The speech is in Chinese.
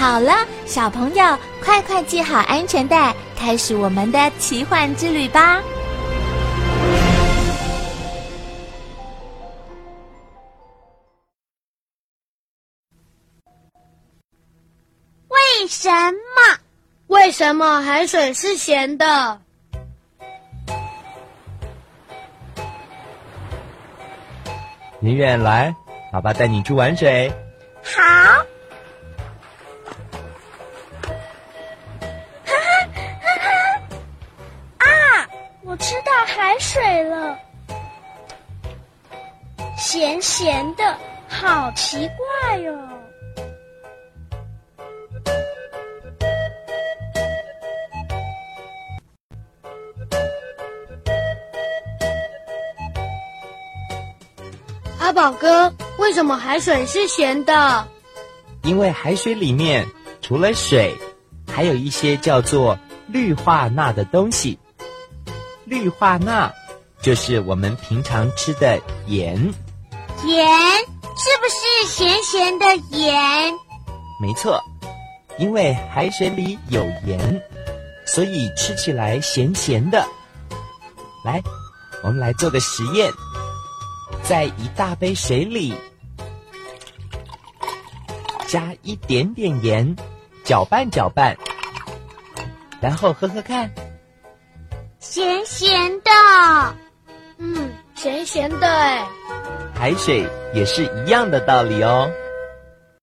好了，小朋友，快快系好安全带，开始我们的奇幻之旅吧！为什么？为什么海水是咸的？宁远来，爸爸带你去玩水。好。水了，咸咸的，好奇怪哟。阿宝哥，为什么海水是咸的？因为海水里面除了水，还有一些叫做氯化钠的东西。氯化钠就是我们平常吃的盐。盐是不是咸咸的盐？没错，因为海水里有盐，所以吃起来咸咸的。来，我们来做个实验。在一大杯水里加一点点盐，搅拌搅拌，然后喝喝看，咸咸的，嗯，咸咸的哎。海水也是一样的道理哦。